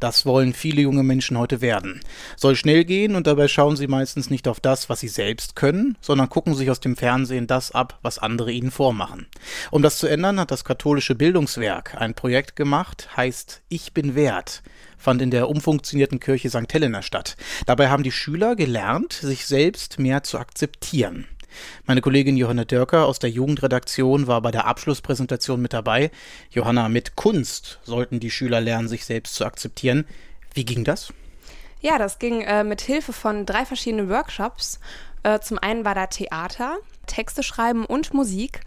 Das wollen viele junge Menschen heute werden. Soll schnell gehen und dabei schauen sie meistens nicht auf das, was sie selbst können, sondern gucken sich aus dem Fernsehen das ab, was andere ihnen vormachen. Um das zu ändern, hat das katholische Bildungswerk ein Projekt gemacht, heißt Ich bin wert fand in der umfunktionierten Kirche St. Helena statt. Dabei haben die Schüler gelernt, sich selbst mehr zu akzeptieren. Meine Kollegin Johanna Dörker aus der Jugendredaktion war bei der Abschlusspräsentation mit dabei. Johanna, mit Kunst sollten die Schüler lernen, sich selbst zu akzeptieren. Wie ging das? Ja, das ging äh, mit Hilfe von drei verschiedenen Workshops. Äh, zum einen war da Theater, Texte schreiben und Musik.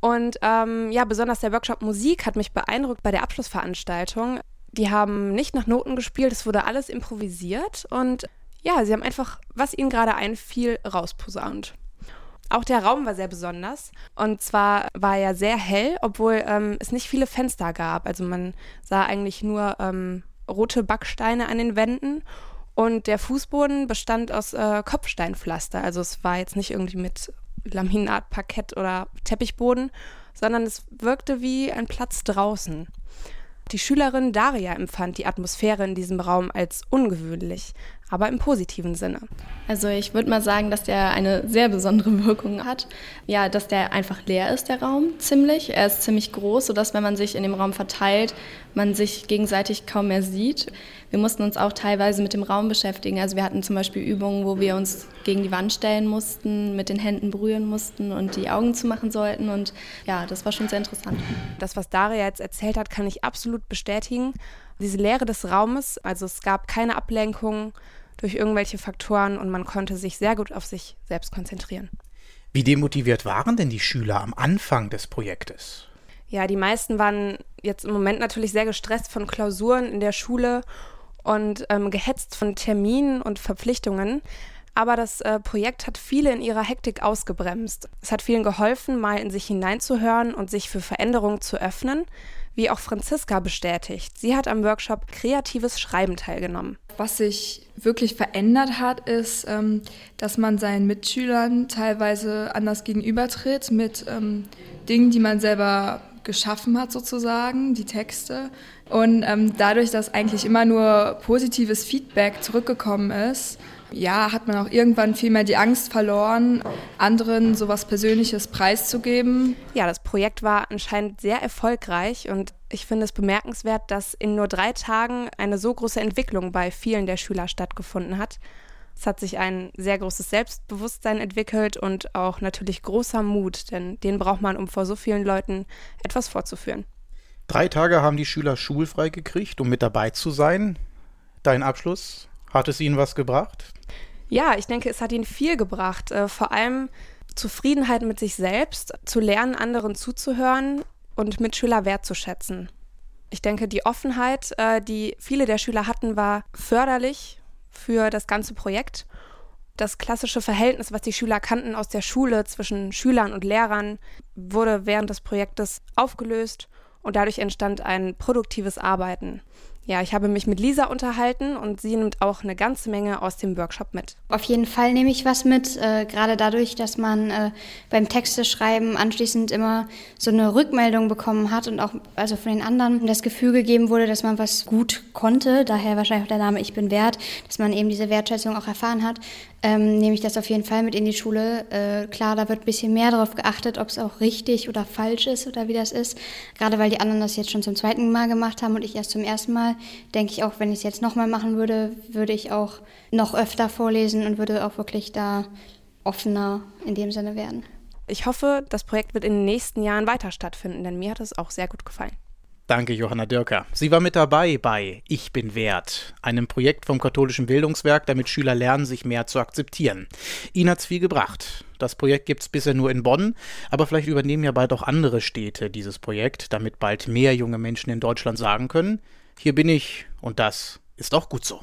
Und ähm, ja, besonders der Workshop Musik hat mich beeindruckt bei der Abschlussveranstaltung. Die haben nicht nach Noten gespielt, es wurde alles improvisiert und ja, sie haben einfach, was ihnen gerade einfiel, rausposaunt. Auch der Raum war sehr besonders. Und zwar war er sehr hell, obwohl ähm, es nicht viele Fenster gab. Also man sah eigentlich nur ähm, rote Backsteine an den Wänden. Und der Fußboden bestand aus äh, Kopfsteinpflaster. Also es war jetzt nicht irgendwie mit Laminat, Parkett oder Teppichboden, sondern es wirkte wie ein Platz draußen. Die Schülerin Daria empfand die Atmosphäre in diesem Raum als ungewöhnlich, aber im positiven Sinne. Also ich würde mal sagen, dass der eine sehr besondere Wirkung hat. Ja, dass der einfach leer ist, der Raum, ziemlich. Er ist ziemlich groß, sodass wenn man sich in dem Raum verteilt, man sich gegenseitig kaum mehr sieht. Wir mussten uns auch teilweise mit dem Raum beschäftigen. Also wir hatten zum Beispiel Übungen, wo wir uns gegen die Wand stellen mussten, mit den Händen berühren mussten und die Augen zumachen sollten. Und ja, das war schon sehr interessant. Das, was Daria jetzt erzählt hat, kann ich absolut bestätigen. Diese Leere des Raumes, also es gab keine Ablenkung durch irgendwelche Faktoren und man konnte sich sehr gut auf sich selbst konzentrieren. Wie demotiviert waren denn die Schüler am Anfang des Projektes? Ja, die meisten waren jetzt im Moment natürlich sehr gestresst von Klausuren in der Schule und ähm, gehetzt von Terminen und Verpflichtungen. Aber das äh, Projekt hat viele in ihrer Hektik ausgebremst. Es hat vielen geholfen, mal in sich hineinzuhören und sich für Veränderungen zu öffnen, wie auch Franziska bestätigt. Sie hat am Workshop Kreatives Schreiben teilgenommen. Was sich wirklich verändert hat, ist, ähm, dass man seinen Mitschülern teilweise anders gegenübertritt mit ähm, Dingen, die man selber geschaffen hat, sozusagen, die Texte. Und ähm, dadurch, dass eigentlich immer nur positives Feedback zurückgekommen ist, ja, hat man auch irgendwann viel mehr die Angst verloren, anderen sowas Persönliches preiszugeben. Ja, das Projekt war anscheinend sehr erfolgreich und ich finde es bemerkenswert, dass in nur drei Tagen eine so große Entwicklung bei vielen der Schüler stattgefunden hat. Es hat sich ein sehr großes Selbstbewusstsein entwickelt und auch natürlich großer Mut, denn den braucht man, um vor so vielen Leuten etwas vorzuführen. Drei Tage haben die Schüler schulfrei gekriegt, um mit dabei zu sein. Dein Abschluss, hat es ihnen was gebracht? Ja, ich denke, es hat ihnen viel gebracht. Äh, vor allem Zufriedenheit mit sich selbst, zu lernen, anderen zuzuhören und Mitschüler wertzuschätzen. Ich denke, die Offenheit, äh, die viele der Schüler hatten, war förderlich für das ganze Projekt. Das klassische Verhältnis, was die Schüler kannten aus der Schule zwischen Schülern und Lehrern, wurde während des Projektes aufgelöst und dadurch entstand ein produktives Arbeiten. Ja, ich habe mich mit Lisa unterhalten und sie nimmt auch eine ganze Menge aus dem Workshop mit. Auf jeden Fall nehme ich was mit, äh, gerade dadurch, dass man äh, beim Texteschreiben anschließend immer so eine Rückmeldung bekommen hat und auch also von den anderen das Gefühl gegeben wurde, dass man was gut konnte, daher wahrscheinlich auch der Name Ich bin wert, dass man eben diese Wertschätzung auch erfahren hat, ähm, nehme ich das auf jeden Fall mit in die Schule. Äh, klar, da wird ein bisschen mehr darauf geachtet, ob es auch richtig oder falsch ist oder wie das ist. Gerade weil die anderen das jetzt schon zum zweiten Mal gemacht haben und ich erst zum ersten Mal, denke ich auch, wenn ich es jetzt nochmal machen würde, würde ich auch noch öfter vorlesen und würde auch wirklich da offener in dem Sinne werden. Ich hoffe, das Projekt wird in den nächsten Jahren weiter stattfinden, denn mir hat es auch sehr gut gefallen. Danke, Johanna Dürker. Sie war mit dabei bei Ich bin wert, einem Projekt vom katholischen Bildungswerk, damit Schüler lernen, sich mehr zu akzeptieren. Ihnen hat's viel gebracht. Das Projekt gibt's bisher nur in Bonn, aber vielleicht übernehmen ja bald auch andere Städte dieses Projekt, damit bald mehr junge Menschen in Deutschland sagen können, hier bin ich und das ist auch gut so.